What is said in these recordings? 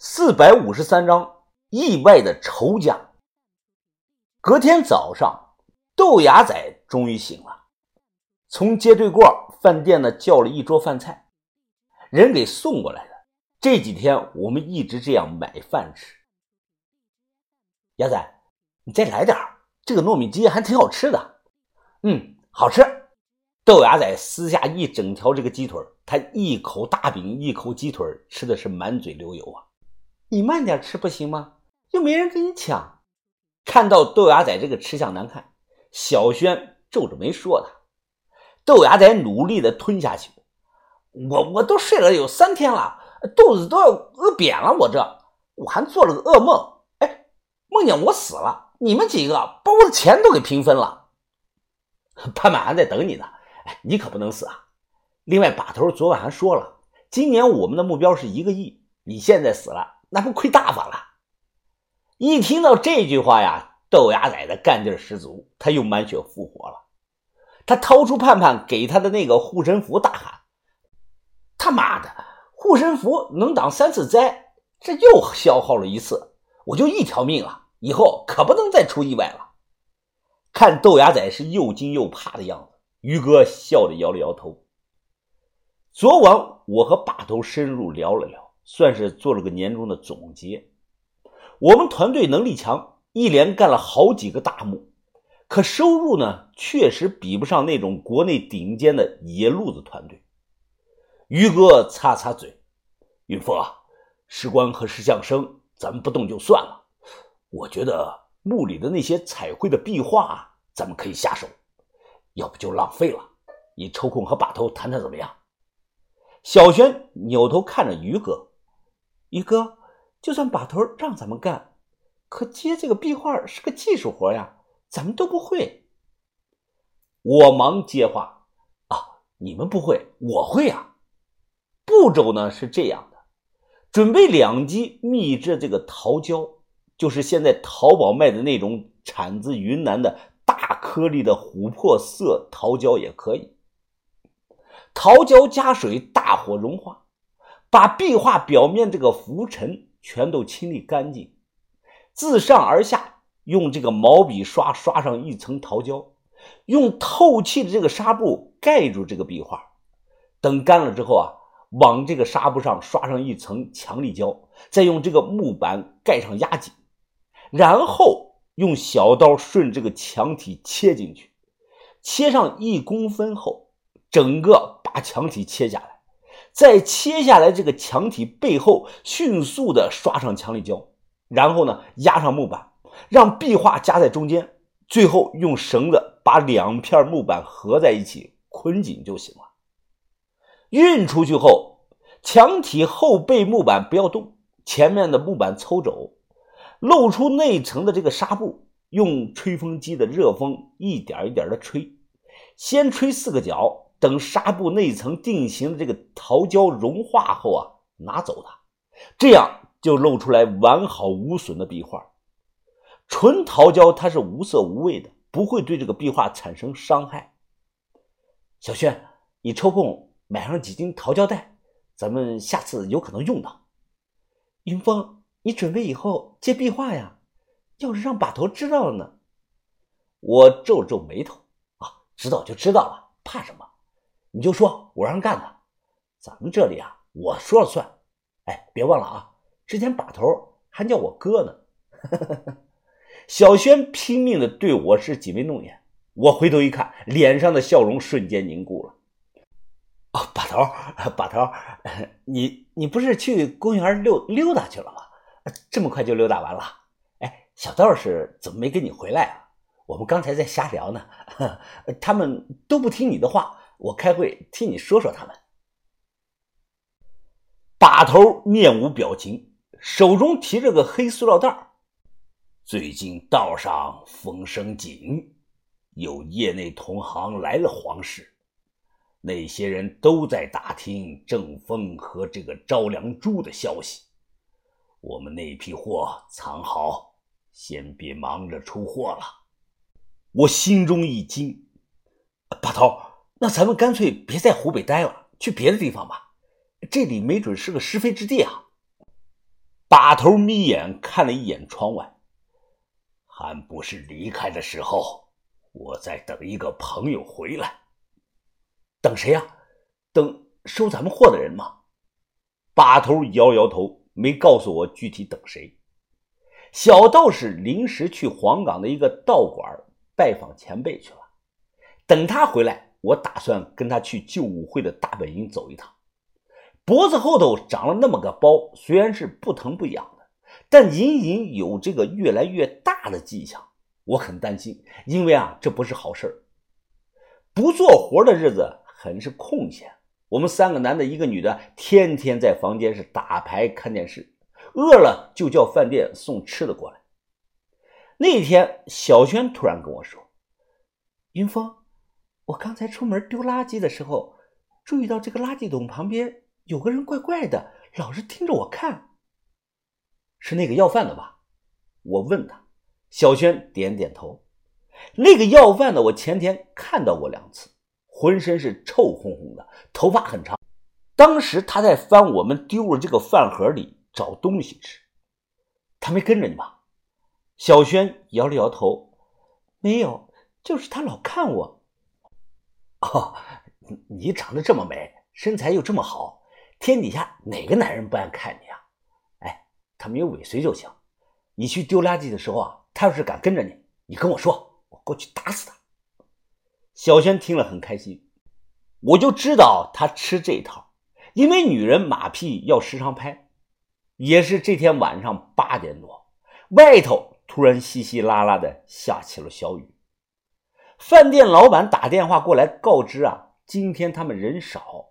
四百五十三章意外的仇家。隔天早上，豆芽仔终于醒了，从街对过饭店呢叫了一桌饭菜，人给送过来的。这几天我们一直这样买饭吃。芽仔，你再来点这个糯米鸡还挺好吃的。嗯，好吃。豆芽仔撕下一整条这个鸡腿，他一口大饼，一口鸡腿，吃的是满嘴流油啊。你慢点吃不行吗？又没人跟你抢。看到豆芽仔这个吃相难看，小轩皱着眉说他。豆芽仔努力的吞下去。我我都睡了有三天了，肚子都要饿扁了。我这我还做了个噩梦，哎，梦见我死了，你们几个把我的钱都给平分了。潘满还在等你呢，哎，你可不能死啊！另外，把头昨晚还说了，今年我们的目标是一个亿，你现在死了。那不亏大发了！一听到这句话呀，豆芽仔的干劲十足，他又满血复活了。他掏出盼盼给他的那个护身符，大喊：“他妈的，护身符能挡三次灾，这又消耗了一次，我就一条命了，以后可不能再出意外了。”看豆芽仔是又惊又怕的样子，于哥笑着摇了摇头。昨晚我和把头深入聊了聊。算是做了个年终的总结。我们团队能力强，一连干了好几个大幕，可收入呢，确实比不上那种国内顶尖的野路子团队。于哥擦擦嘴：“云峰啊，石棺和石像生，咱们不动就算了。我觉得墓里的那些彩绘的壁画，咱们可以下手，要不就浪费了。你抽空和把头谈谈怎么样？”小轩扭头看着于哥。于哥，就算把头让咱们干，可接这个壁画是个技术活呀，咱们都不会。我忙接话：“啊，你们不会，我会啊。步骤呢是这样的：准备两斤秘制这个桃胶，就是现在淘宝卖的那种产自云南的大颗粒的琥珀色桃胶也可以。桃胶加水，大火融化。”把壁画表面这个浮尘全都清理干净，自上而下用这个毛笔刷刷上一层桃胶，用透气的这个纱布盖住这个壁画。等干了之后啊，往这个纱布上刷上一层强力胶，再用这个木板盖上压紧，然后用小刀顺这个墙体切进去，切上一公分后，整个把墙体切下来。再切下来这个墙体背后，迅速的刷上强力胶，然后呢压上木板，让壁画夹在中间，最后用绳子把两片木板合在一起捆紧就行了。运出去后，墙体后背木板不要动，前面的木板抽走，露出内层的这个纱布，用吹风机的热风一点一点的吹，先吹四个角。等纱布内层定型的这个桃胶融化后啊，拿走它，这样就露出来完好无损的壁画。纯桃胶它是无色无味的，不会对这个壁画产生伤害。小轩，你抽空买上几斤桃胶带，咱们下次有可能用到。云峰，你准备以后接壁画呀？要是让把头知道了呢？我皱了皱眉头啊，知道就知道了，怕什么？你就说我让干的，咱们这里啊，我说了算。哎，别忘了啊，之前把头还叫我哥呢。小轩拼命的对我是挤眉弄眼，我回头一看，脸上的笑容瞬间凝固了。哦，把头，把头，你你不是去公园溜溜达去了吗？这么快就溜达完了？哎，小道士怎么没跟你回来啊？我们刚才在瞎聊呢，他们都不听你的话。我开会替你说说他们。把头面无表情，手中提着个黑塑料袋最近道上风声紧，有业内同行来了黄氏，那些人都在打听郑风和这个赵良珠的消息。我们那批货藏好，先别忙着出货了。我心中一惊，把头。那咱们干脆别在湖北待了，去别的地方吧。这里没准是个是非之地啊！把头眯眼看了一眼窗外，还不是离开的时候，我在等一个朋友回来。等谁呀？等收咱们货的人吗？把头摇摇头，没告诉我具体等谁。小道士临时去黄冈的一个道馆拜访前辈去了，等他回来，我打算跟他去旧武会的大本营走一趟。脖子后头长了那么个包，虽然是不疼不痒的，但隐隐有这个越来越大的迹象。我很担心，因为啊，这不是好事儿不做活的日子很是空闲，我们三个男的，一个女的，天天在房间是打牌看电视，饿了就叫饭店送吃的过来。那天，小轩突然跟我说：“云峰，我刚才出门丢垃圾的时候，注意到这个垃圾桶旁边。”有个人怪怪的，老是盯着我看。是那个要饭的吧？我问他。小轩点点头。那个要饭的，我前天看到过两次，浑身是臭烘烘的，头发很长。当时他在翻我们丢了这个饭盒里找东西吃。他没跟着你吧？小轩摇了摇头，没有，就是他老看我。哦，你长得这么美，身材又这么好。天底下哪个男人不爱看你啊？哎，他没有尾随就行。你去丢垃圾的时候啊，他要是敢跟着你，你跟我说，我过去打死他。小轩听了很开心，我就知道他吃这套，因为女人马屁要时常拍。也是这天晚上八点多，外头突然稀稀拉拉的下起了小雨。饭店老板打电话过来告知啊，今天他们人少。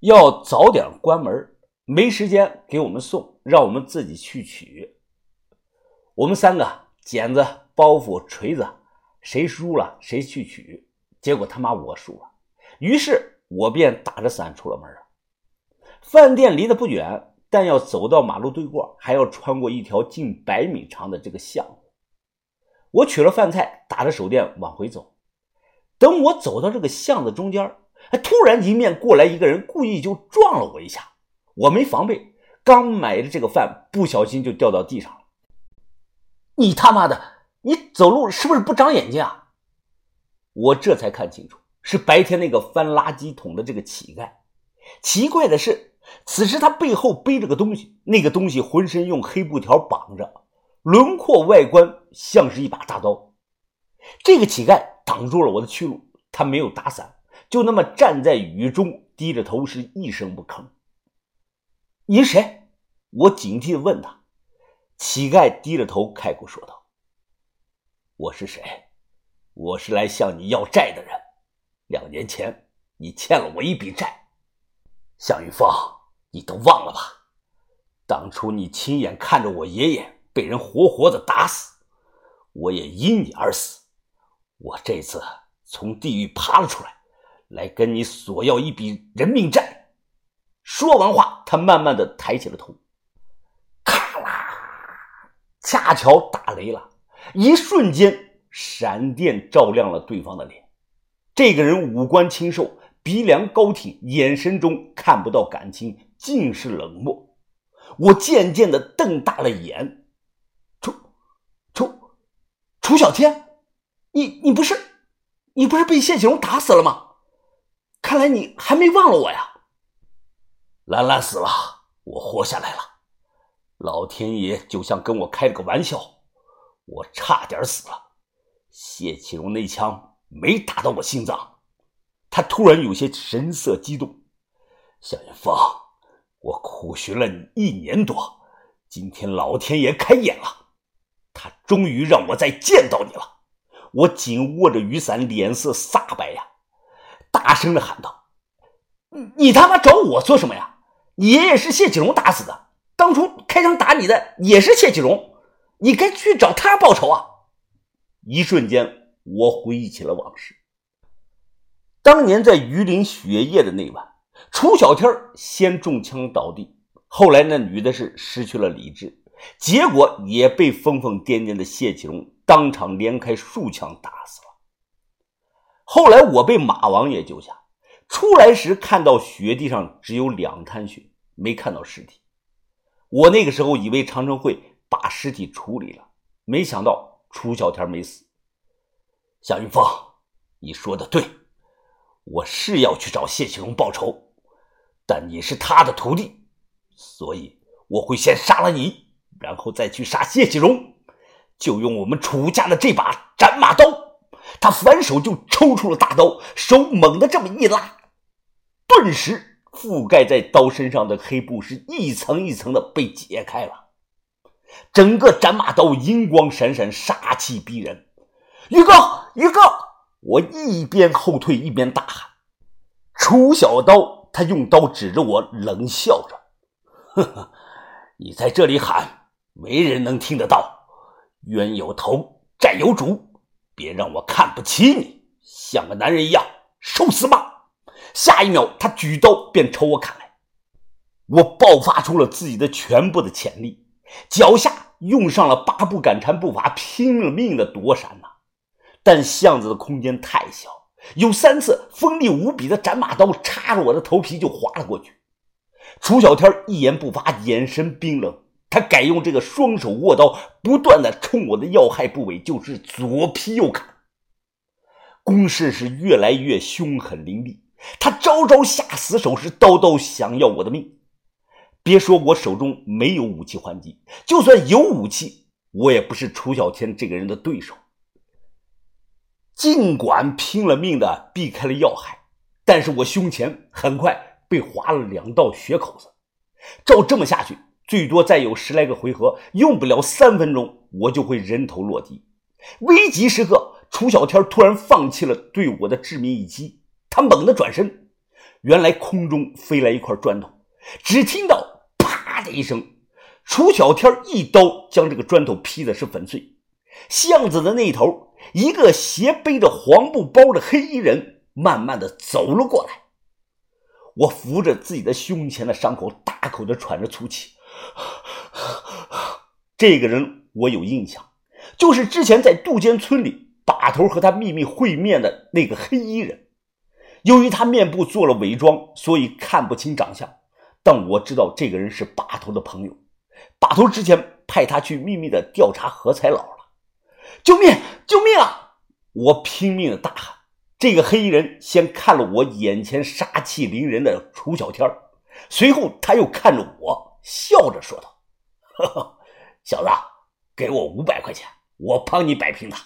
要早点关门，没时间给我们送，让我们自己去取。我们三个剪子、包袱、锤子，谁输了谁去取。结果他妈我输了，于是我便打着伞出了门。饭店离得不远，但要走到马路对过，还要穿过一条近百米长的这个巷。我取了饭菜，打着手电往回走。等我走到这个巷子中间。哎！突然迎面过来一个人，故意就撞了我一下。我没防备，刚买的这个饭不小心就掉到地上了。你他妈的，你走路是不是不长眼睛啊？我这才看清楚，是白天那个翻垃圾桶的这个乞丐。奇怪的是，此时他背后背着个东西，那个东西浑身用黑布条绑着，轮廓外观像是一把大刀。这个乞丐挡住了我的去路，他没有打伞。就那么站在雨中，低着头，是一声不吭。你是谁？我警惕的问他。乞丐低着头开口说道：“我是谁？我是来向你要债的人。两年前你欠了我一笔债。向玉峰，你都忘了吧？当初你亲眼看着我爷爷被人活活的打死，我也因你而死。我这次从地狱爬了出来。”来跟你索要一笔人命债。说完话，他慢慢的抬起了头。咔啦，恰巧打雷了，一瞬间，闪电照亮了对方的脸。这个人五官清瘦，鼻梁高挺，眼神中看不到感情，尽是冷漠。我渐渐的瞪大了眼。楚楚楚小天，你你不是你不是被谢启荣打死了吗？看来你还没忘了我呀！兰兰死了，我活下来了。老天爷就像跟我开了个玩笑，我差点死了。谢启荣那枪没打到我心脏。他突然有些神色激动。向云峰，我苦寻了你一年多，今天老天爷开眼了，他终于让我再见到你了。我紧握着雨伞，脸色煞白呀。大声的喊道：“你你他妈找我做什么呀？你爷爷是谢启荣打死的，当初开枪打你的也是谢启荣，你该去找他报仇啊！”一瞬间，我回忆起了往事。当年在榆林雪夜的那晚，楚小天先中枪倒地，后来那女的是失去了理智，结果也被疯疯癫癫的谢启荣当场连开数枪打死了。后来我被马王爷救下，出来时看到雪地上只有两滩血，没看到尸体。我那个时候以为长城会把尸体处理了，没想到楚小天没死。夏云峰，你说的对，我是要去找谢启荣报仇，但你是他的徒弟，所以我会先杀了你，然后再去杀谢启荣。就用我们楚家的这把斩马刀。他反手就抽出了大刀，手猛地这么一拉，顿时覆盖在刀身上的黑布是一层一层的被解开了。整个斩马刀银光闪闪，杀气逼人。宇哥，宇哥！我一边后退一边大喊：“楚小刀！”他用刀指着我，冷笑着：“呵呵，你在这里喊，没人能听得到。冤有头，债有主。”别让我看不起你，像个男人一样受死吧！下一秒，他举刀便朝我砍来。我爆发出了自己的全部的潜力，脚下用上了八步赶蝉步伐，拼了命的躲闪呐。但巷子的空间太小，有三次锋利无比的斩马刀插着我的头皮就划了过去。楚小天一言不发，眼神冰冷。他改用这个双手握刀，不断的冲我的要害部位就是左劈右砍，攻势是越来越凶狠凌厉。他招招下死手，是刀刀想要我的命。别说我手中没有武器还击，就算有武器，我也不是楚小天这个人的对手。尽管拼了命的避开了要害，但是我胸前很快被划了两道血口子。照这么下去。最多再有十来个回合，用不了三分钟，我就会人头落地。危急时刻，楚小天突然放弃了对我的致命一击，他猛地转身，原来空中飞来一块砖头，只听到“啪”的一声，楚小天一刀将这个砖头劈的是粉碎。巷子的那头，一个斜背着黄布包的黑衣人慢慢的走了过来，我扶着自己的胸前的伤口，大口的喘着粗气。这个人我有印象，就是之前在杜鹃村里把头和他秘密会面的那个黑衣人。由于他面部做了伪装，所以看不清长相。但我知道这个人是把头的朋友，把头之前派他去秘密的调查何才老了。救命！救命啊！我拼命的大喊。这个黑衣人先看了我眼前杀气凌人的楚小天随后他又看着我。笑着说道：“呵呵，小子，给我五百块钱，我帮你摆平他。”